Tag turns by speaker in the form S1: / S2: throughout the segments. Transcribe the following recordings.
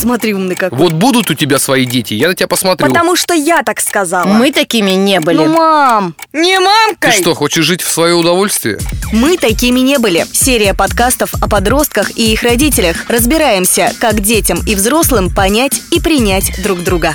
S1: Смотри, умный какой.
S2: Вот будут у тебя свои дети, я на тебя посмотрю.
S1: Потому что я так сказала.
S3: Мы такими не были.
S1: Ну, мам, не
S2: Ты
S1: мамкой.
S2: что, хочешь жить в свое удовольствие?
S1: Мы такими не были. Серия подкастов о подростках и их родителях. Разбираемся, как детям и взрослым понять и принять друг друга.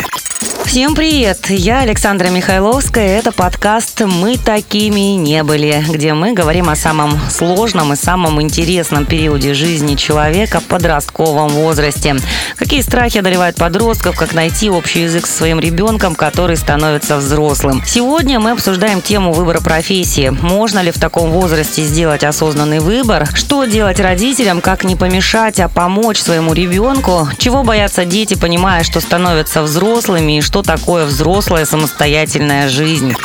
S3: Всем привет! Я Александра Михайловская. Это подкаст «Мы такими не были», где мы говорим о самом сложном и самом интересном периоде жизни человека в подростковом возрасте. Какие страхи одолевают подростков, как найти общий язык со своим ребенком, который становится взрослым. Сегодня мы обсуждаем тему выбора профессии. Можно ли в таком возрасте сделать осознанный выбор? Что делать родителям, как не помешать, а помочь своему ребенку? Чего боятся дети, понимая, что становятся взрослыми и что такое взрослая самостоятельная жизнь?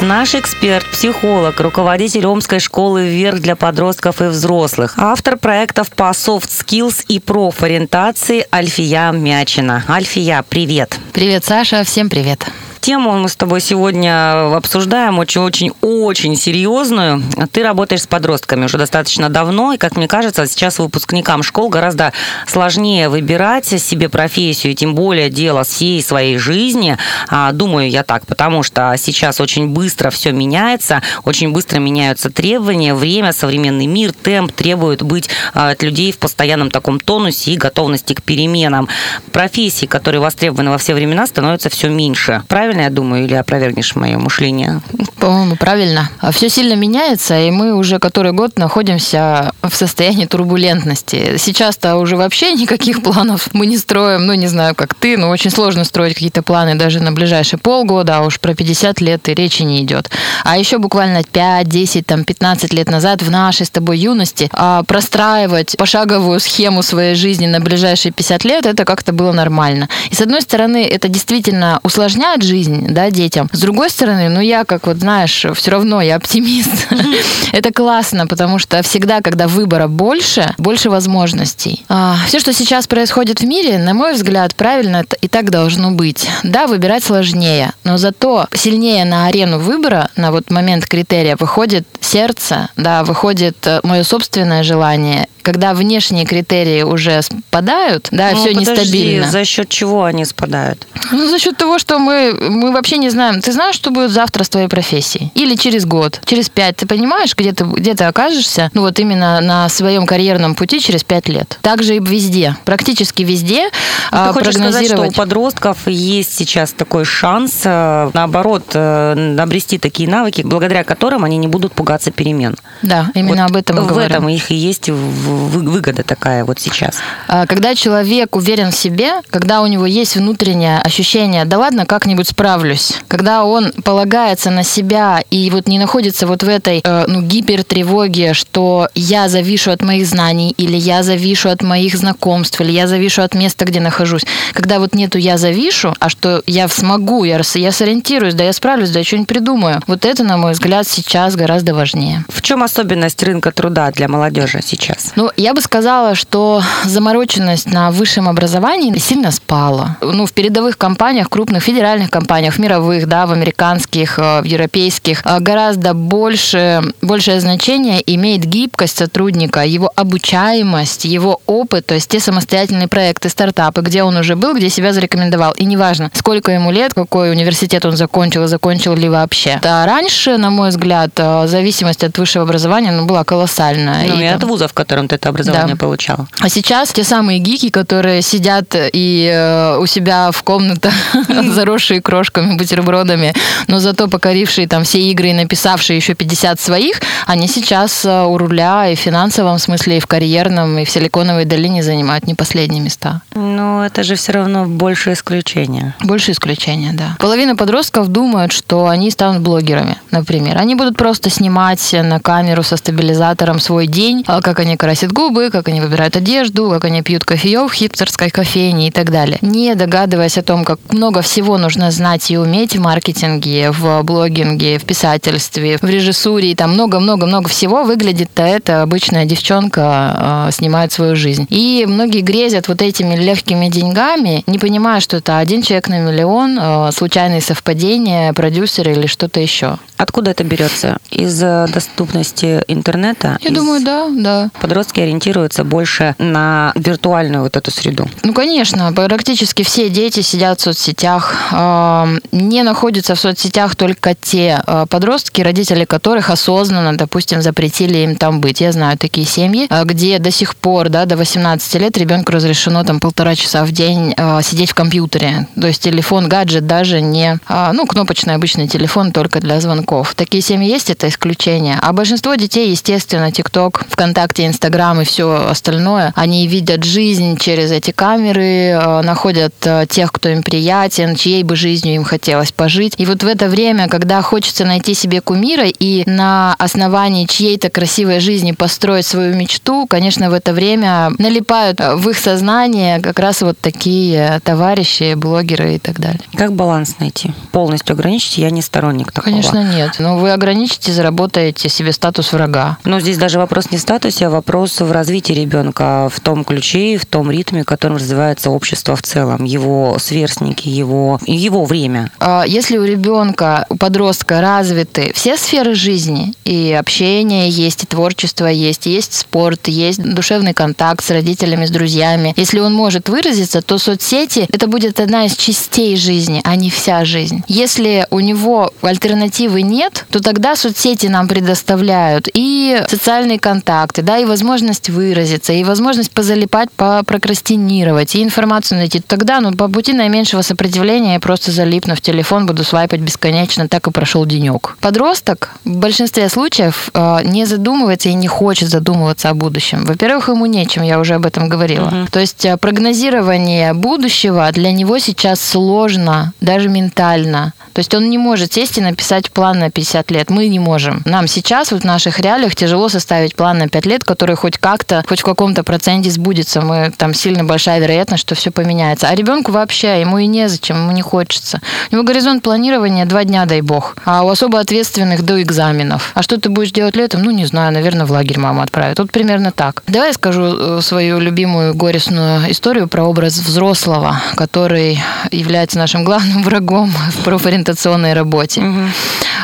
S3: Наш эксперт, психолог, руководитель Омской школы «Вверх» для подростков и взрослых, автор проектов по soft skills и профориентации Альфия Мячина. Альфия, привет!
S4: Привет, Саша, всем привет.
S3: Тему мы с тобой сегодня обсуждаем очень-очень-очень серьезную. Ты работаешь с подростками уже достаточно давно, и, как мне кажется, сейчас выпускникам школ гораздо сложнее выбирать себе профессию, и тем более дело всей своей жизни. А, Думаю я так, потому что сейчас очень быстро все меняется, очень быстро меняются требования, время, современный мир, темп требует быть а, от людей в постоянном таком тонусе и готовности к переменам. Профессии, которые востребованы во все времена, становятся все меньше. Правильно я думаю, или опровергнешь мое мышление?
S4: По-моему, правильно. Все сильно меняется, и мы уже который год находимся в состоянии турбулентности. Сейчас-то уже вообще никаких планов мы не строим. Ну, не знаю, как ты, но очень сложно строить какие-то планы даже на ближайшие полгода, а уж про 50 лет и речи не идет. А еще буквально 5, 10, там, 15 лет назад в нашей с тобой юности а, простраивать пошаговую схему своей жизни на ближайшие 50 лет, это как-то было нормально. И с одной стороны, это действительно усложняет жизнь, да, детям. С другой стороны, ну я, как вот знаешь, все равно я оптимист. Это классно, потому что всегда, когда выбора больше, больше возможностей. Все, что сейчас происходит в мире, на мой взгляд, правильно и так должно быть. Да, выбирать сложнее, но зато сильнее на арену выбора, на вот момент критерия, выходит сердце, да, выходит мое собственное желание, когда внешние критерии уже спадают, да,
S3: Ну,
S4: все
S3: подожди,
S4: нестабильно.
S3: За счет чего они спадают?
S4: Ну, за счет того, что мы, мы вообще не знаем. Ты знаешь, что будет завтра с твоей профессией? Или через год, через пять. Ты понимаешь, где ты, где ты окажешься, ну вот именно на своем карьерном пути через пять лет. Также и везде, практически везде а,
S3: Ты хочешь сказать, что у
S4: прогнозировать.
S3: подростков есть сейчас такой шанс, э, наоборот, э, обрести такие навыки, благодаря которым они не будут пугаться перемен.
S4: Да, именно
S3: Вот
S4: об этом мы
S3: В
S4: говорим.
S3: этом их и есть выгода такая вот сейчас.
S4: А, Когда человек уверен в себе, когда у него есть внутреннее ощущение, да ладно, как-нибудь справлюсь, когда он полагается на себя и вот не находится вот в этой э, ну, гипертревоге, что я завишу от моих знаний, или я завишу от моих знакомств, или я завишу от места, где нахожусь. Когда вот нету я завишу, а что я смогу, я, я сориентируюсь, да я справлюсь, да я что-нибудь придумаю. Вот это, на мой взгляд, сейчас гораздо важнее.
S3: В чем особенность рынка труда для молодежи сейчас?
S4: Ну, я бы сказала, что замороченность на высшем образовании сильно спала. Ну, в передовых компаниях, крупных федеральных компаниях, в мировых, да, в американских, э, в европейских, э, гораздо больше, большее значение имеет гибкость сотрудника, его обучаемость, его опыт, то есть те самостоятельные проекты, стартапы, где он уже был, где себя зарекомендовал. И неважно, сколько ему лет, какой университет он закончил, и закончил ли вообще. А раньше, на мой взгляд, э, зависимость от высшего образования ну, была колоссальная.
S3: Ну, и
S4: там-
S3: от вуза, в котором ты это образование
S4: Да.
S3: получал.
S4: а сейчас те самые гики, которые сидят и э, у себя в комнатах, заросшие крошками, бутербродами, но зато покорившие там все игры и написавшие еще 50 своих, они сейчас э, у руля и в финансовом смысле, и в карьерном, и в Силиконовой долине занимают не последние места.
S3: Но это же все равно больше исключение.
S4: Больше исключения, да. Половина подростков думают, что они станут блогерами, например. Они будут просто снимать на камеру со стабилизатором свой день, а как они красят красят губы, как они выбирают одежду, как они пьют кофеек в хипстерской кофейне и так далее. Не догадываясь о том, как много всего нужно знать и уметь в маркетинге, в блогинге, в писательстве, в режиссуре, и там много-много-много всего, выглядит-то это обычная девчонка э, снимает свою жизнь. И многие грезят вот этими легкими деньгами, не понимая, что это один человек на миллион, э, случайные совпадения, продюсер или что-то еще.
S5: Откуда это берется? Из э, доступности интернета?
S4: Я
S5: Из-
S4: думаю, да, да.
S5: Подростки ориентируются больше на виртуальную вот эту среду.
S4: Ну, конечно, практически все дети сидят в соцсетях. Эм, Не находятся в соцсетях только те э, подростки, родители которых осознанно, допустим, запретили им там быть. Я знаю такие семьи, э, где до сих пор, да, до 18 лет ребенку разрешено там полтора часа в день э, сидеть в компьютере. То есть телефон, гаджет даже не, ну, кнопочный обычный телефон только для звонков. Такие семьи есть, это исключение. А большинство детей, естественно, ТикТок, ВКонтакте, Инстаграм и все остальное, они видят жизнь через эти камеры, находят тех, кто им приятен, чьей бы жизнью им хотелось пожить. И вот в это время, когда хочется найти себе кумира и на основании чьей-то красивой жизни построить свою мечту, конечно, в это время налипают э, в их сознание как раз вот такие товарищи, блогеры и так далее.
S5: Как баланс найти? Полностью ограничить я не сторонник такого.
S4: Конечно, нет. Но вы ограничите, заработаете себе статус врага.
S5: Но здесь даже вопрос не в статусе, а вопрос в развитии ребенка, в том ключе, в том ритме, в котором развивается общество в целом, его сверстники, его, его время.
S4: А Если у ребенка, у подростка развиты все сферы жизни, и общение есть, и творчество есть, есть спорт, есть душевный контакт с родителями, с друзьями. Если он может выразиться, то соцсети это будет одна из частей жизни, а не вся жизнь. Если у него альтернативы нет, то тогда соцсети нам предоставляют и социальные контакты, да, и возможность выразиться, и возможность позалипать, попрокрастинировать, и информацию найти. Тогда, ну, по пути наименьшего сопротивления я просто залипну в телефон, буду свайпать бесконечно, так и прошел денек. Подросток в большинстве случаев э, не задумывается и не хочет задумываться о будущем. Во-первых, ему нечем, я уже об этом говорила. То есть э, прогнозирование будущего для него сейчас сложно, даже ментально. То есть он не может сесть и написать план на 50 лет. Мы не можем. Нам сейчас вот в наших реалиях тяжело составить план на 5 лет, который хоть как-то, хоть в каком-то проценте сбудется. Мы там сильно большая вероятность, что все поменяется. А ребенку вообще, ему и незачем, ему не хочется. У него горизонт планирования два дня, дай бог. А у особо ответственных до экзаменов. А что ты будешь делать летом? Ну, не знаю, наверное, в лагерь мама отправит. Вот примерно так. Давай я скажу э, свою любимую горестную историю про образ взрослого, который является нашим главным врагом в профориентационной работе.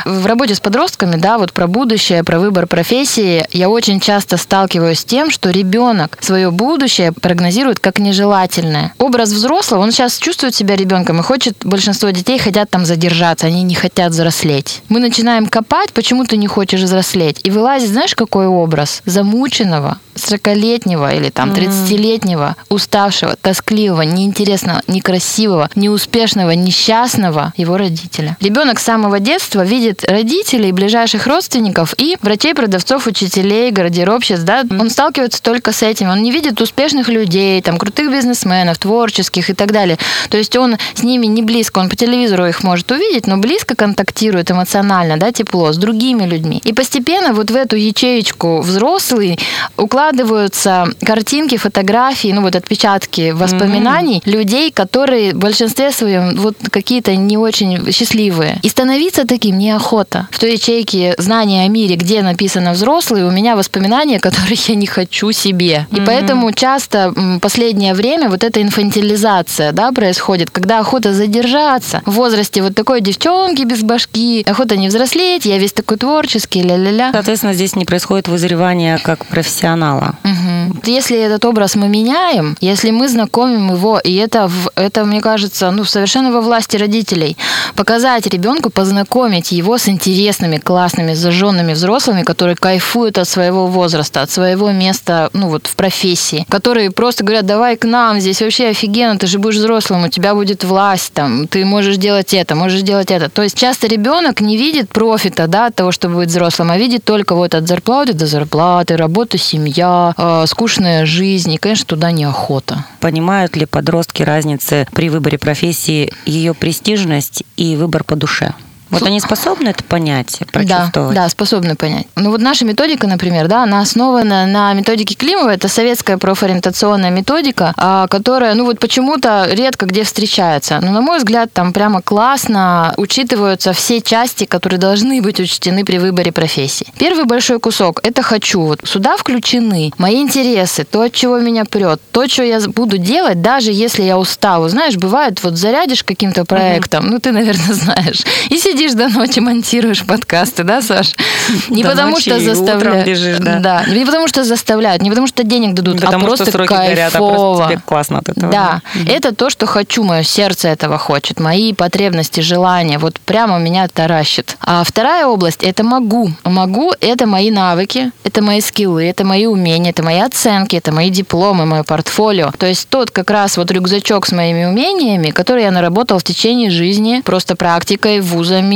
S4: В работе с подростками, да, вот про будущее, про выбор профессии, я очень часто сталкиваюсь с тем, что ребенок свое будущее прогнозирует как нежелательное. Образ взрослого, он сейчас чувствует себя ребенком и хочет, большинство детей хотят там задержаться, они не хотят взрослеть. Мы начинаем копать, почему ты не хочешь взрослеть, и вылазит, знаешь, какой образ? Замученного, 40-летнего или там 30-летнего, уставшего, тоскливого, неинтересного, некрасивого, неуспешного, несчастного его родителя. Ребенок с самого детства видит родителей, ближайших родственников и врачей, продавцов, учителей, гардеробщиц, да, он сталкивается только с этим. Он не видит успешных людей, там, крутых бизнесменов, творческих и так далее. То есть он с ними не близко, он по телевизору их может увидеть, но близко контактирует эмоционально, да, тепло, с другими людьми. И постепенно вот в эту ячеечку взрослый укладываются картинки, фотографии, ну вот отпечатки воспоминаний людей, которые в большинстве своем вот какие-то не очень счастливые. И становиться таким неохота. В той ячейке знания о мире, где написано взрослый, у меня воспоминания, которые я не хочу себе. И поэтому часто последнее время вот эта инфантилизация, да, происходит, когда охота задержаться в возрасте вот такой девчонки без башки, охота не взрослеть, я весь такой творческий, ля-ля-ля.
S5: Соответственно, здесь не происходит вызревание как профессионала.
S4: Мгм. Если этот образ мы меняем, если мы знакомим его, и это, в- это мне кажется, ну, совершенно во власти родителей, показать ребенку, познакомить его с интересными, классными, зажженными взрослыми, которые кайфуют от своего возраста, от своего места, ну, вот в профессии, которые просто говорят, давай к нам, здесь вообще офигенно, ты же будешь взрослым, у тебя будет власть, там, ты можешь делать это, можешь делать это. То есть часто ребенок не видит профита, да, от того, чтобы быть взрослым, а видит только вот от зарплаты до зарплаты, работа, семья, э, скучная жизнь, и, конечно, туда неохота.
S5: Понимают ли подростки разницы при выборе профессии, ее престижность и выбор по душе?
S3: Вот они способны это понять,
S4: Да,
S3: прочувствовать?
S4: да, способны понять. Ну вот наша методика, например, да, она основана на методике Климова. Это советская профориентационная методика, а, которая, ну вот почему-то редко где встречается. Но, на мой взгляд, там прямо классно учитываются все части, которые должны быть учтены при выборе профессии. Первый большой кусок – это «хочу». Вот сюда включены мои интересы, то, от чего меня прет, то, что я буду делать, даже если я устала. Знаешь, бывает, вот зарядишь каким-то проектом, ну ты, наверное, знаешь, и сидишь до ночи, монтируешь подкасты, да, Саш? Не
S3: До
S4: потому что заставляют.
S3: лежишь, да.
S4: не потому что заставляют, не потому что денег дадут,
S3: Не потому
S4: а просто
S3: что сроки горят, а
S4: кайфово.
S3: просто тебе классно от этого.
S4: Да, это то, что хочу, мое сердце этого хочет, мои потребности, желания, вот прямо меня таращит. А вторая область – это могу. Могу – это мои навыки, это мои скиллы, это мои умения, это мои оценки, это мои дипломы, мое портфолио. То есть тот как раз вот рюкзачок с моими умениями, который я наработал в течение жизни, просто практикой, вузами,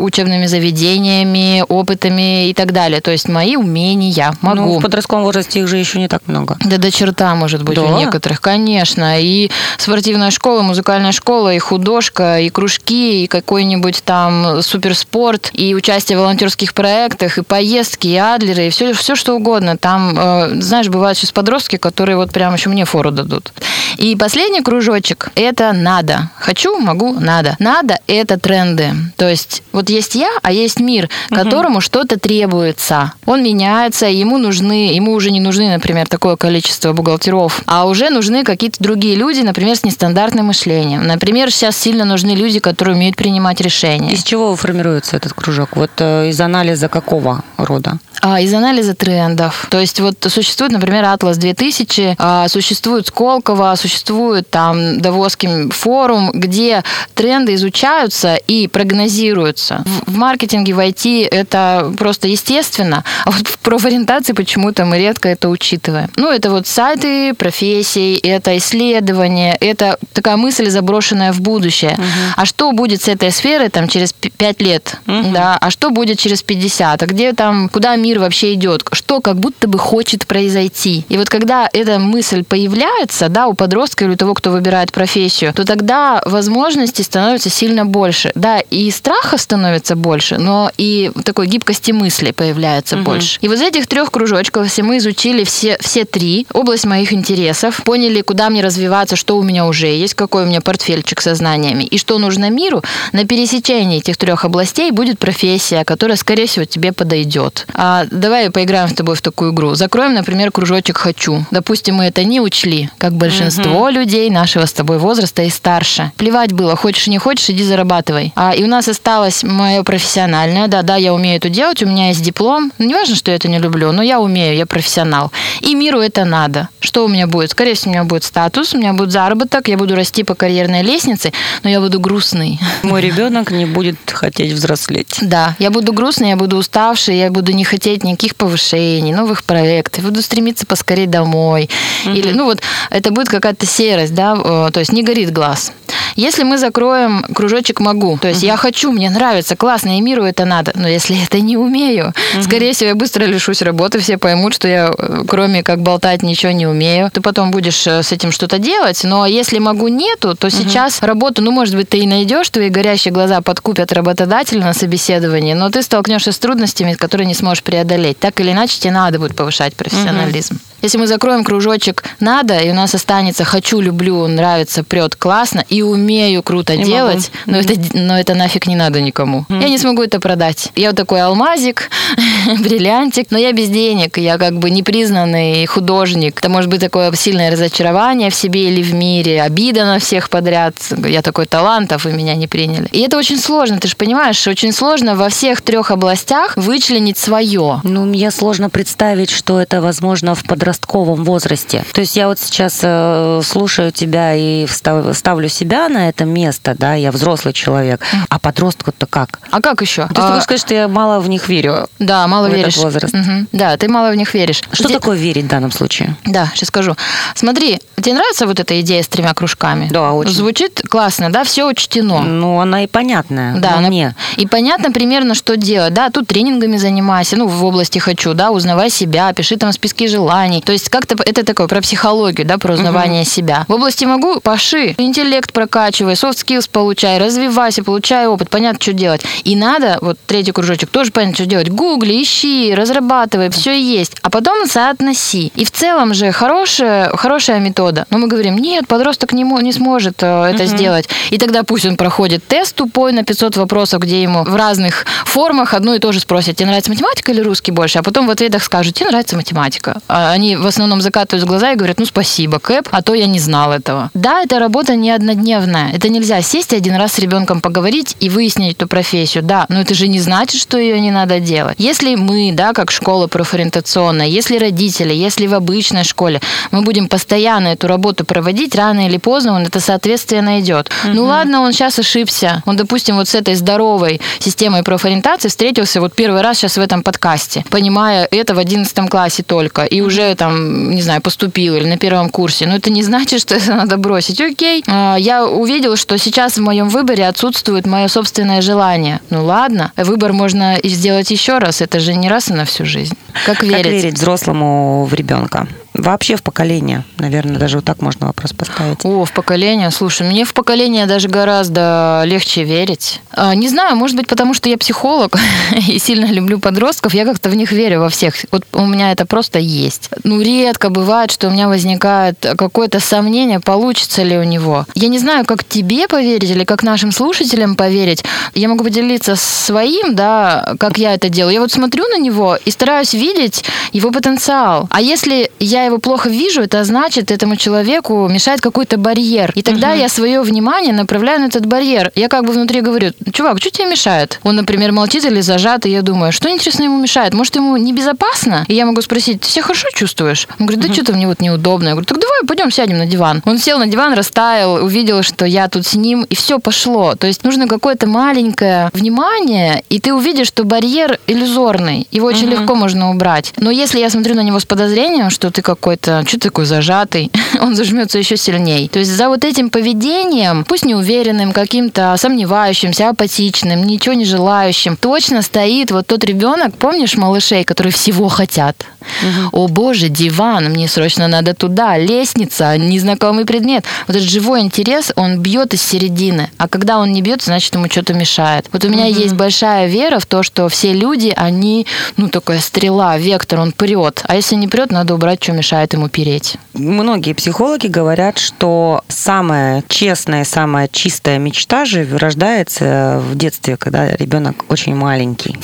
S4: учебными заведениями, опытами и так далее. То есть мои умения, могу.
S3: Ну, в подростковом возрасте их же еще не так много.
S4: Да до черта, может быть,
S3: Да?
S4: у некоторых, конечно. И спортивная школа, музыкальная школа, и художка, и кружки, и какой-нибудь там суперспорт, и участие в волонтерских проектах, и поездки, и адлеры, и все, все что угодно. Там, э, знаешь, бывают сейчас подростки, которые вот прям еще мне фору дадут. И последний кружочек – это надо. Хочу, могу, надо. Надо – это тренды. То есть вот есть я, а есть мир, которому что-то требуется. Он меняется, ему нужны, ему уже не нужны, например, такое количество бухгалтеров, а уже нужны какие-то другие люди, например, с нестандартным мышлением. Например, сейчас сильно нужны люди, которые умеют принимать решения.
S3: Из чего формируется этот кружок? Вот э, из анализа какого рода?
S4: А, из анализа трендов. То есть вот существует, например, Атлас 2000, а, существует Сколково, существует там Давосский форум, где тренды изучаются и прогнозируются. В, в маркетинге, в IT это просто естественно, а вот в профориентации почему-то мы редко это учитываем. Ну, это вот сайты профессий, это исследование, это такая мысль, заброшенная в будущее. А что будет с этой сферой там через 5 лет? Да, а что будет через 50? А где там, куда мир вообще идет? Что как будто бы хочет произойти? И вот когда эта мысль появляется, да, у подростка или у того, кто выбирает профессию, то тогда возможностей становится сильно больше. Да, и страха становится больше, но и такой гибкости мысли появляется больше. И вот из этих трех кружочков, если мы изучили все, все три, область моих интересов, поняли, куда мне развиваться, что у меня уже есть, какой у меня портфельчик со знаниями, и что нужно миру, на пересечении этих трех областей будет профессия, которая, скорее всего, тебе подойдет. А давай поиграем с тобой в такую игру. Закроем, например, кружочек «хочу». Допустим, мы это не учли, как большинство людей нашего с тобой возраста и старше. Плевать было, хочешь не хочешь, иди зарабатывай. А, и у нас осталось мое профессиональное. Да, да, я умею это делать, у меня есть диплом. Ну, Не важно, что я это не люблю, но я умею, я профессионал. И миру это надо. Что у меня будет? Скорее всего, у меня будет статус, у меня будет заработок, я буду расти по карьерной лестнице, но я буду грустный.
S3: Мой ребенок не будет хотеть взрослеть.
S4: Да, я буду грустный, я буду уставший, я буду не хотеть никаких повышений, новых проектов, буду стремиться поскорее домой. Или, ну вот, это будет какая-то серость, да, э, то есть не горит глаз. Если мы закроем кружочек «могу», то есть я хочу, мне нравится, классно, и миру это надо, но если это не умею, скорее всего, я быстро лишусь работы, все поймут, что я э, кроме как болтать ничего не умею. Ты потом будешь э, с этим что-то делать, но если «могу» нету, то сейчас работу, ну, может быть, ты и найдешь, твои горящие глаза подкупят работодателя на собеседовании, но ты столкнешься с трудностями, которые не сможешь преодолеть. Так или иначе, тебе надо будет повышать профессионализм. Если мы закроем кружочек «надо», и у нас останется «хочу», «люблю», «нравится», «прет», «классно» и «умею» круто
S3: И
S4: делать, но, это, но это нафиг не надо никому. Я не смогу это продать. Я вот такой алмазик, бриллиантик, но я без денег, я как бы непризнанный художник. Это может быть такое сильное разочарование в себе или в мире, обида на всех подряд. Я такой талант, а вы меня не приняли. И это очень сложно, ты же понимаешь, очень сложно во всех трех областях вычленить свое.
S3: Ну, мне сложно представить, что это возможно в подростковом возрасте. То есть я вот сейчас э, слушаю тебя и встав- ставлю себя на это место, да, я взрослый человек, а подростку-то как?
S4: А как еще?
S3: То есть ты
S4: А,
S3: хочешь сказать, что я мало в них верю?
S4: да, мало
S3: в этот
S4: веришь.
S3: возраст.
S4: Мгм. Да, ты мало в них веришь.
S3: Что
S4: Где-
S3: такое верить в данном случае?
S4: Да, сейчас скажу. Смотри, тебе нравится вот эта идея с тремя кружками?
S3: Да, очень.
S4: Звучит классно, да, все учтено.
S3: Ну, она и понятная.
S4: Да, она-
S3: мне.
S4: И понятно примерно, что делать. Да, тут тренингами занимайся, ну, в области хочу, да, узнавай себя, пиши там списки желаний, То есть как-то это такое про психологию, да, про узнавание себя. В области могу, паши, интеллект прокачивай, soft skills получай, развивайся, получай опыт, понятно, что делать. И надо, вот третий кружочек, тоже понятно, что делать. Гугли, ищи, разрабатывай, все есть. А потом соотноси. И в целом же хорошая, хорошая метода. Но мы говорим, нет, подросток не, не сможет э, это сделать. И тогда пусть он проходит тест тупой на 500 вопросов, где ему в разных формах одно и то же спросят, тебе нравится математика или русский больше? А потом в ответах скажут, тебе нравится математика. А они в основном закатывают глаза и говорят, ну спасибо, Кэп, а то я не знал этого. Да, эта работа не однодневная. Это нельзя сесть один раз с ребенком поговорить и выяснить эту профессию. Да, но это же не значит, что ее не надо делать. Если мы, да, как школа профориентационная, если родители, если в обычной школе мы будем постоянно эту работу проводить, рано или поздно он это соответствие найдет. Угу. Ну ладно, он сейчас ошибся. Он, допустим, вот с этой здоровой системой профориентации встретился вот первый раз сейчас в этом подкасте, понимая это в 11 классе только, и уже там, не знаю, поступил или на первом курсе. Но это не значит, что это надо бросить. Окей, а, я увидел, что сейчас в моем выборе отсутствует мое собственное желание. Ну ладно, выбор можно сделать еще раз. Это же не раз и на всю жизнь. Как верить? Как
S3: верить взрослому в ребенка? Вообще в поколение, наверное, даже вот так можно вопрос поставить.
S4: О, в поколение. Слушай, мне в поколение даже гораздо легче верить. А, не знаю, может быть, потому что я психолог и сильно люблю подростков, я как-то в них верю во всех. Вот у меня это просто есть. Ну, редко бывает, что у меня возникает какое-то сомнение, получится ли у него. Я не знаю, как тебе поверить или как нашим слушателям поверить. Я могу поделиться своим, да, как я это делаю. Я вот смотрю на него и стараюсь видеть его потенциал. А если я его плохо вижу, это значит, этому человеку мешает какой-то барьер. И тогда угу. я свое внимание направляю на этот барьер. Я как бы внутри говорю, чувак, что тебе мешает? Он, например, молчит или зажат, и я думаю, что интересно ему мешает? Может, ему небезопасно? И я могу спросить, ты себя хорошо чувствуешь? Он говорит, да угу. что-то мне вот неудобно. Я говорю, так давай пойдем сядем на диван. Он сел на диван, растаял, увидел, что я тут с ним, и все пошло. То есть нужно какое-то маленькое внимание, и ты увидишь, что барьер иллюзорный. Его очень угу. легко можно убрать. Но если я смотрю на него с подозрением, что ты какой-то, что такой зажатый, он зажмется еще сильней. То есть за вот этим поведением, пусть неуверенным, каким-то сомневающимся, апатичным, ничего не желающим, точно стоит вот тот ребенок, помнишь малышей, которые всего хотят? Угу. О боже, диван, мне срочно надо туда, лестница, незнакомый предмет. Вот этот живой интерес, он бьет из середины. А когда он не бьет, значит, ему что-то мешает. Вот у меня угу. есть большая вера в то, что все люди, они, ну, такая стрела, вектор, он прет. А если не прет, надо убрать, что мешает ему переть.
S3: Многие психологи говорят, что самая честная, самая чистая мечта же рождается в детстве, когда ребенок очень маленький.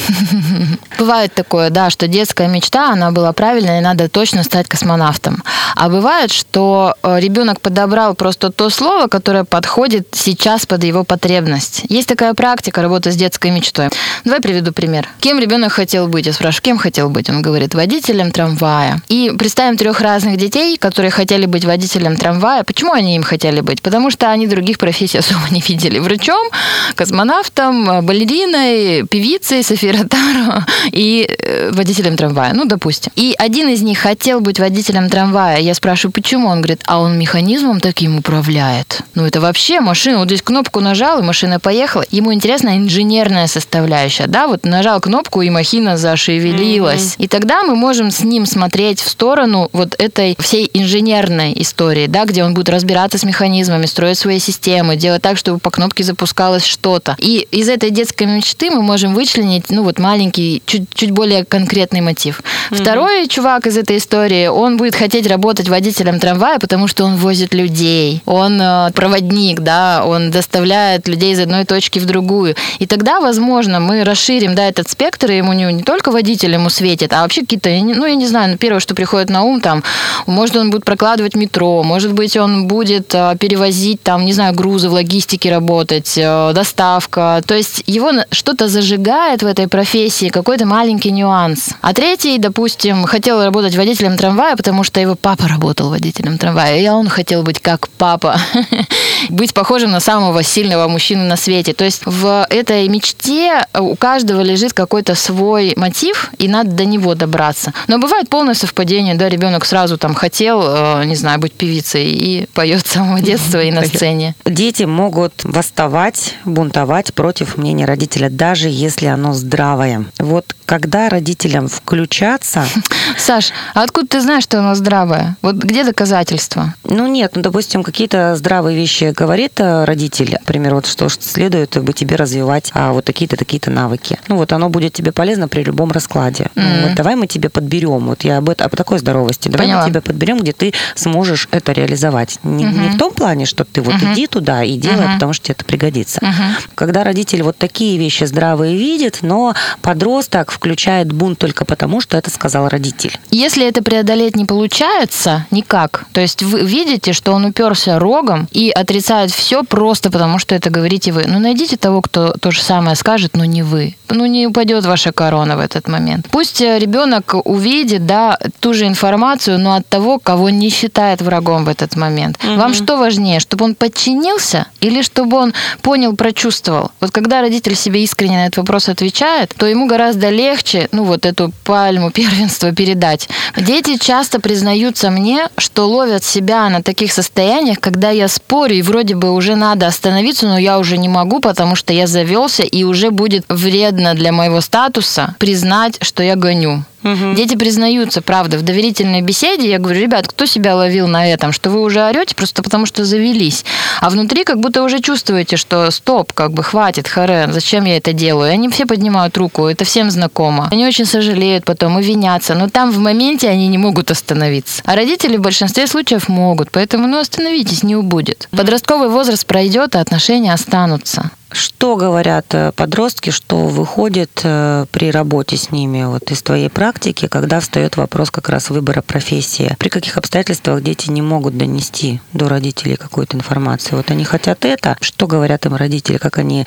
S4: Бывает такое, да, что детская мечта, она была правильная, и надо точно стать космонавтом. А бывает, что э, ребенок подобрал просто то слово, которое подходит сейчас под его потребность. Есть такая практика работы с детской мечтой. Давай приведу пример. Кем ребенок хотел быть? Я спрашиваю, кем хотел быть? Он говорит, водителем трамвая. И представим трех разных детей, которые хотели быть водителем трамвая. Почему они им хотели быть? Потому что они других профессий особо не видели. Врачом, космонавтом, балериной, певицей Софией Ротару и э, водителем трамвая. Ну, допустим. И один из них хотел быть водителем трамвая. Я спрашиваю, почему? Он говорит, а он механизмом таким управляет. Ну, это вообще машина. Вот здесь кнопку нажал, и машина поехала. Ему интересна инженерная составляющая. Да, вот нажал кнопку, и махина зашевелилась. Mm-hmm. И тогда мы можем с ним смотреть в сторону вот этой всей инженерной истории, да, где он будет разбираться с механизмами, строить свои системы, делать так, чтобы по кнопке запускалось что-то. И из этой детской мечты мы можем вычленить, ну, вот маленький, чуть, чуть более конкретный мотив. Mm-hmm. Второй чувак из этой истории, он будет хотеть работать водителем трамвая, потому что он возит людей. Он э, проводник, да, он доставляет людей из одной точки в другую. И тогда, возможно, мы расширим, да, этот спектр, и ему не, не только водитель ему светит, а вообще какие-то, ну, я не знаю, ну, первое, что приходит на ум, там, может, он будет прокладывать метро, может быть, он будет э, перевозить, там, не знаю, грузы в логистике работать, э, доставка. То есть его что-то зажигает в этой профессии, какой-то маленький нюанс. А третий, допустим, хотел работать водителем трамвая, потому что его папа работал водителем трамвая, и он хотел быть как папа. быть похожим на самого сильного мужчину на свете. То есть в этой мечте у каждого лежит какой-то свой мотив, и надо до него добраться. Но бывает полное совпадение, да, ребенок сразу там хотел, э, не знаю, быть певицей и поет с самого детства и на сцене.
S3: Дети могут восставать, бунтовать против мнения родителя, даже если оно здравое. Вот когда родителям включаться...
S4: Саш, а откуда ты знаешь, что оно здравое? Вот где доказательства?
S3: Ну нет, ну допустим, какие-то здравые вещи говорит э, родитель, например, вот что следует бы тебе развивать а, вот такие-то, такие-то навыки. Ну вот оно будет тебе полезно при любом раскладе. Ну,
S4: Мгм.
S3: вот давай мы тебе подберем, вот я об, этом, об такой здоровости, давай
S4: Поняла.
S3: мы тебе подберем, где ты сможешь это реализовать. Не, не
S4: Мгм.
S3: в том плане, что ты вот
S4: Мгм.
S3: иди туда и делай,
S4: Мгм.
S3: потому что тебе это пригодится.
S4: Мгм.
S3: Когда родитель вот такие вещи здравые видит, но подросток включает бунт только потому, что это сказал родитель.
S4: Если это преодолеть не получается никак, то есть вы видите, что он уперся рогом и отрицает все просто потому, что это говорите вы, ну найдите того, кто то же самое скажет, но не вы. Ну не упадет ваша корона в этот момент. Пусть э, ребенок увидит, да, ту же информацию, но от того, кого не считает врагом в этот момент. Вам что важнее, чтобы он подчинился или чтобы он понял, прочувствовал? Вот когда родитель себе искренне на этот вопрос отвечает, то ему гораздо легче, ну вот эту пальму первенства передать. Дети часто признаются мне, что ловят себя на таких состояниях, когда я спорю, и вроде бы уже надо остановиться, но я уже не могу, потому что я завелся, и уже будет вредно для моего статуса признать, что я гоню. Дети признаются, правда, в доверительной беседе. Я говорю, ребят, кто себя ловил на этом, что вы уже орете просто потому, что завелись. А внутри как будто уже чувствуете, что стоп, как бы хватит, харе, зачем я это делаю? И они все поднимают руку, это всем знакомо. Они очень сожалеют потом и винятся, но там в моменте они не могут остановиться. А родители в большинстве случаев могут, поэтому ну остановитесь, не убудет. Подростковый возраст пройдет, а отношения останутся.
S3: Что говорят э, подростки, что выходит э, при работе с ними вот из твоей практики, когда встает вопрос как раз выбора профессии? При каких обстоятельствах дети не могут донести до родителей какую-то информацию? Вот они хотят это. Что говорят им родители? Как они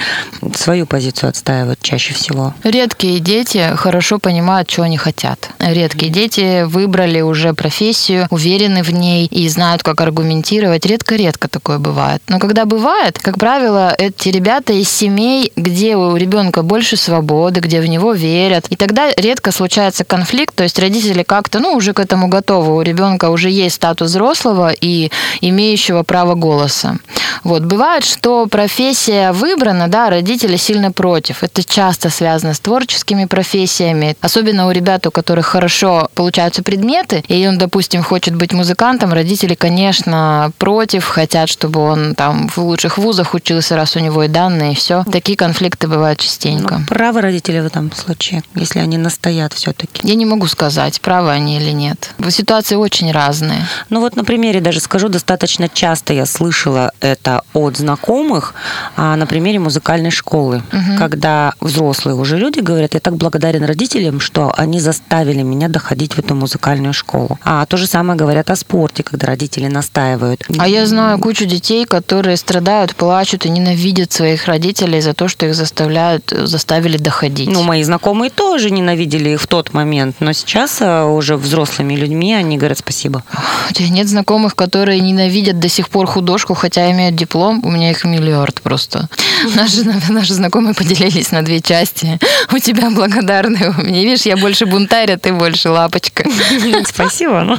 S3: свою позицию отстаивают чаще всего?
S4: Редкие дети хорошо понимают, что они хотят. Редкие дети выбрали уже профессию, уверены в ней и знают, как аргументировать. Редко-редко такое бывает. Но когда бывает, как правило, эти ребята из семей, где у ребенка больше свободы, где в него верят. И тогда редко случается конфликт, то есть родители как-то, ну, уже к этому готовы. У ребенка уже есть статус взрослого и имеющего право голоса. Вот. Бывает, что профессия выбрана, да, родители сильно против. Это часто связано с творческими профессиями. Особенно у ребят, у которых хорошо получаются предметы, и он, допустим, хочет быть музыкантом, родители, конечно, против, хотят, чтобы он там в лучших вузах учился, раз у него и данные, и все. Такие конфликты бывают частенько.
S3: Ну, правы родители в этом случае, если они настоят все-таки?
S4: Я не могу сказать, правы они или нет. Ситуации очень разные.
S3: Ну вот на примере даже скажу, достаточно часто я слышала это от знакомых а, на примере музыкальной школы, когда взрослые уже люди говорят, я так благодарен родителям, что они заставили меня доходить в эту музыкальную школу. А то же самое говорят о спорте, когда родители настаивают.
S4: А я знаю кучу детей, которые страдают, плачут и ненавидят своих родителей за то, что их заставляют, заставили доходить.
S3: Ну, мои знакомые тоже ненавидели их в тот момент, но сейчас а, уже взрослыми людьми они говорят спасибо.
S4: У тебя нет знакомых, которые ненавидят до сих пор художку, хотя имеют диплом? У меня их миллиард просто. Наши, наши знакомые поделились на две части. У тебя благодарны, меня, видишь, я больше бунтарь, а ты больше лапочка.
S3: Спасибо. ну.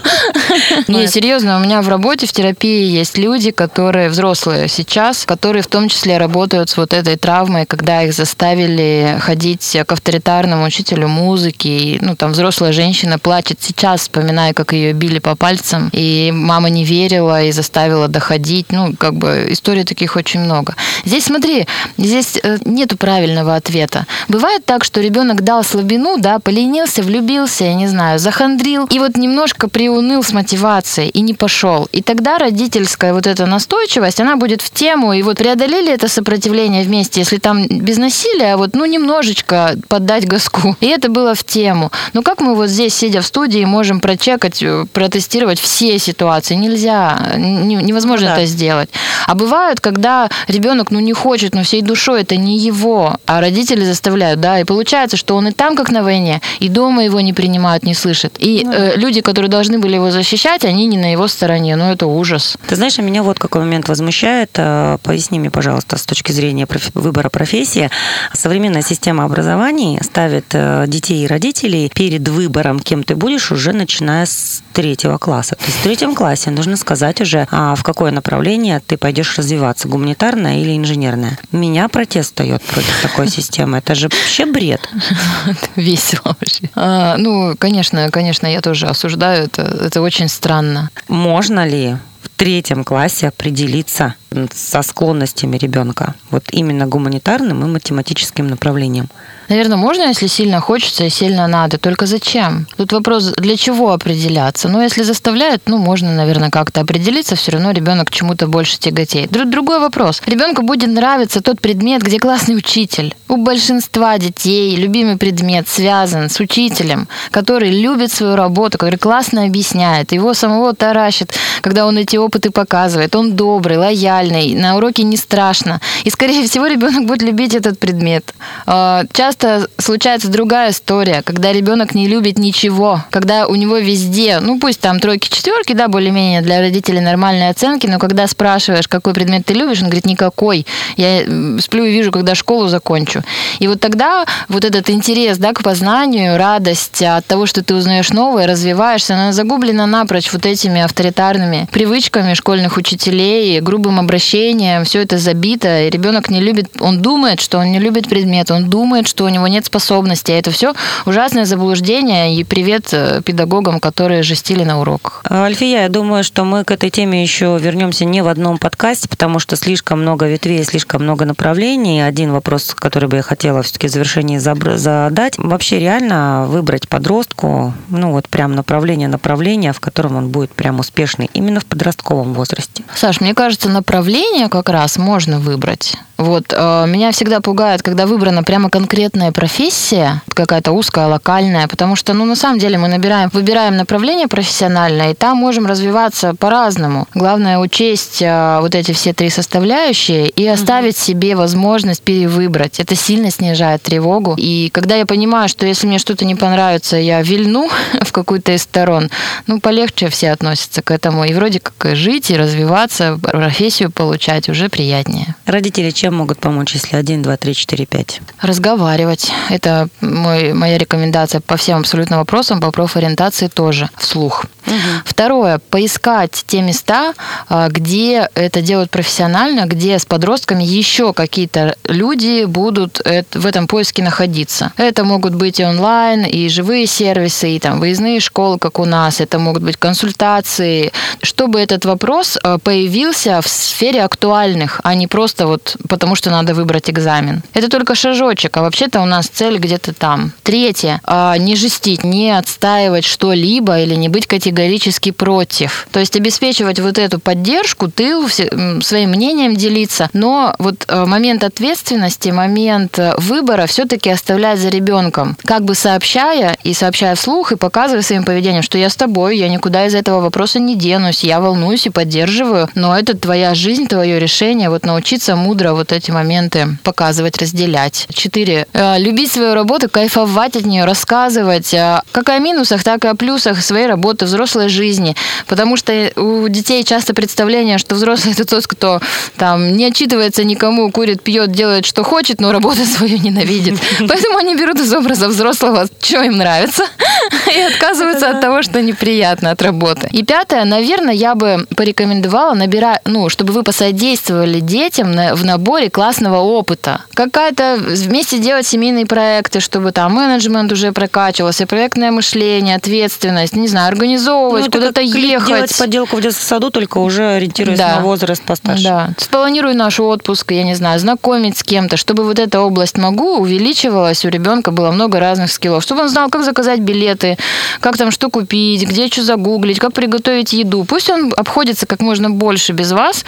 S4: Не, серьезно, у меня в работе, в терапии есть люди, которые взрослые сейчас, которые в том числе работают с вот этой травмой, когда их заставили ходить к авторитарному учителю музыки. И, ну, там взрослая женщина плачет сейчас, вспоминая, как ее били по пальцам, и мама не верила и заставила доходить. Ну, как бы историй таких очень много. Здесь, смотри, здесь э, нету правильного ответа. Бывает так, что ребенок дал слабину, да, поленился, влюбился, я не знаю, захандрил, и вот немножко приуныл с мотивацией и не пошел. И тогда родительская вот эта настойчивость, она будет в тему, и вот преодолели это сопротивление, настроение вместе, если там без насилия, а вот, ну, немножечко поддать газку. И это было в тему. Но как мы вот здесь, сидя в студии, можем прочекать, э, протестировать все ситуации? Нельзя, невозможно ну, да. это сделать. А бывают, когда ребенок, ну, не хочет, но всей душой это не его, а родители заставляют, да, и получается, что он и там, как на войне, и дома его не принимают, не слышат. И ну, э, люди, которые должны были его защищать, они не на его стороне. Ну, это ужас.
S3: Ты знаешь, а меня вот какой момент возмущает. Э, поясни мне, пожалуйста, с точки зрения выбора профессии. Современная система образования ставит э, детей и родителей перед выбором, кем ты будешь, уже начиная с третьего класса. То есть в третьем классе нужно сказать уже, а в какое направление ты пойдешь развиваться, гуманитарное или инженерное. Меня протест встает против такой системы. Это же вообще бред.
S4: Весело вообще. А, ну, конечно, конечно, я тоже осуждаю. Это, это очень странно.
S3: Можно ли в третьем классе определиться со склонностями ребенка, вот именно гуманитарным и математическим направлением?
S4: Наверное, можно, если сильно хочется и сильно надо. Только зачем? Тут вопрос, для чего определяться? Ну, если заставляют, ну, можно, наверное, как-то определиться, все равно ребенок к чему-то больше тяготеет. Другой вопрос. Ребенку будет нравиться тот предмет, где классный учитель. У большинства детей любимый предмет связан с учителем, который любит свою работу, который классно объясняет, его самого таращит, когда он эти опыты показывает. Он добрый, лояльный, на уроке не страшно. И, скорее всего, ребенок будет любить этот предмет. А, часто случается другая история, когда ребенок не любит ничего, когда у него везде, ну пусть там тройки, четверки, да, более-менее для родителей нормальные оценки, но когда спрашиваешь, какой предмет ты любишь, он говорит, никакой. Я сплю и вижу, когда школу закончу. И вот тогда вот этот интерес, да, к познанию, радость от того, что ты узнаешь новое, развиваешься, она загублена напрочь вот этими авторитарными привычками школьных учителей, грубым обращением, все это забито, и ребенок не любит, он думает, что он не любит предмет, он думает, что у него нет способностей. Это все ужасное заблуждение. И привет э, педагогам, которые жестили на уроках.
S3: Альфия, я думаю, что мы к этой теме еще вернемся не в одном подкасте, потому что слишком много ветвей, слишком много направлений. Один вопрос, который бы я хотела все-таки в завершении задать. Вообще реально выбрать подростку, ну вот прям направление направления, в котором он будет прям успешный именно в подростковом возрасте?
S4: Саш, мне кажется, направление как раз можно выбрать. Вот э, меня всегда пугает, когда выбрана прямо конкретная профессия, какая-то узкая, локальная, потому что, ну, на самом деле мы набираем, выбираем направление профессиональное, и там можем развиваться по-разному. Главное учесть э, вот эти все три составляющие и оставить угу. себе возможность перевыбрать. Это сильно снижает тревогу. И когда я понимаю, что если мне что-то не понравится, я вильну в какую-то из сторон, ну, полегче все относятся к этому. И вроде как жить и развиваться, профессию получать уже приятнее.
S3: Родители чем могут помочь, если 1, 2, 3, 4, 5?
S4: Разговаривать. Это мой, моя рекомендация по всем абсолютно вопросам, по профориентации тоже, вслух. Угу. Второе, поискать те места, а, где это делают профессионально, где с подростками еще какие-то люди будут в этом поиске находиться. Это могут быть и онлайн, и живые сервисы, и там выездные школы, как у нас, это могут быть консультации, чтобы этот вопрос а, появился в сфере актуальных, а не просто вот потому, что надо выбрать экзамен. Это только шажочек, а вообще-то у нас цель где-то там. Третье, а, не жестить, не отстаивать что-либо или не быть категоричным категорически против. То есть обеспечивать вот эту поддержку, ты своим мнением делиться, но вот э, момент ответственности, момент э, выбора все-таки оставлять за ребенком, как бы сообщая и сообщая вслух и показывая своим поведением, что я с тобой, я никуда из этого вопроса не денусь, я волнуюсь и поддерживаю, но это твоя жизнь, твое решение, вот научиться мудро вот эти моменты показывать, разделять. Четыре. Э, любить свою работу, кайфовать от нее, рассказывать как о минусах, так и о плюсах своей работы, взрослой взрослой жизни, потому что у детей часто представление, что взрослый это тот, кто там не отчитывается никому, курит, пьет, делает, что хочет, но работу свою ненавидит. Поэтому они берут из образа взрослого, что им нравится, и отказываются от того, что неприятно от работы. И пятое, наверное, я бы порекомендовала набирать, ну, чтобы вы посодействовали детям в наборе классного опыта. Какая-то вместе делать семейные проекты, чтобы там менеджмент уже прокачивался, проектное мышление, ответственность, не знаю, организовывать организовывать, ну, куда-то ехать.
S3: делать поделку в детском саду, только уже ориентируясь да. на возраст постарше.
S4: Да. Спланируй наш отпуск, я не знаю, знакомить с кем-то, чтобы вот эта область могу увеличивалась, у ребенка было много разных скиллов, чтобы он знал, как заказать билеты, как там что купить, где что загуглить, как приготовить еду. Пусть он обходится как можно больше без вас.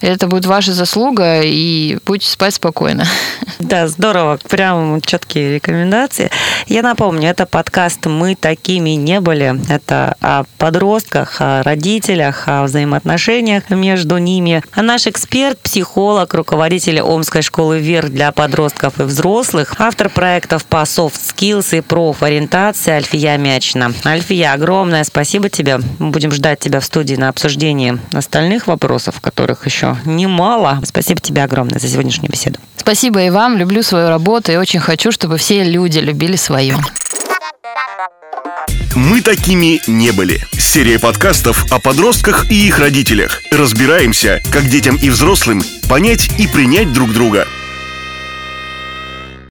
S4: Это будет ваша заслуга, и будете спать спокойно.
S3: Да, здорово. Прям четкие рекомендации. Я напомню, это подкаст «Мы такими не были». Это о подростках, о родителях, о взаимоотношениях между ними. А наш эксперт, психолог, руководитель Омской школы «Вверх» для подростков и взрослых, автор проектов по soft skills и профориентации Альфия Мячина. Альфия, огромное спасибо тебе. Мы будем ждать тебя в студии на обсуждении остальных вопросов, которых еще немало. Спасибо тебе огромное за сегодняшнюю беседу.
S4: Спасибо и вам. Люблю свою работу и очень хочу, чтобы все люди любили свою.
S6: Мы такими не были. Серия подкастов о подростках и их родителях. Разбираемся, как детям и взрослым понять и принять друг друга.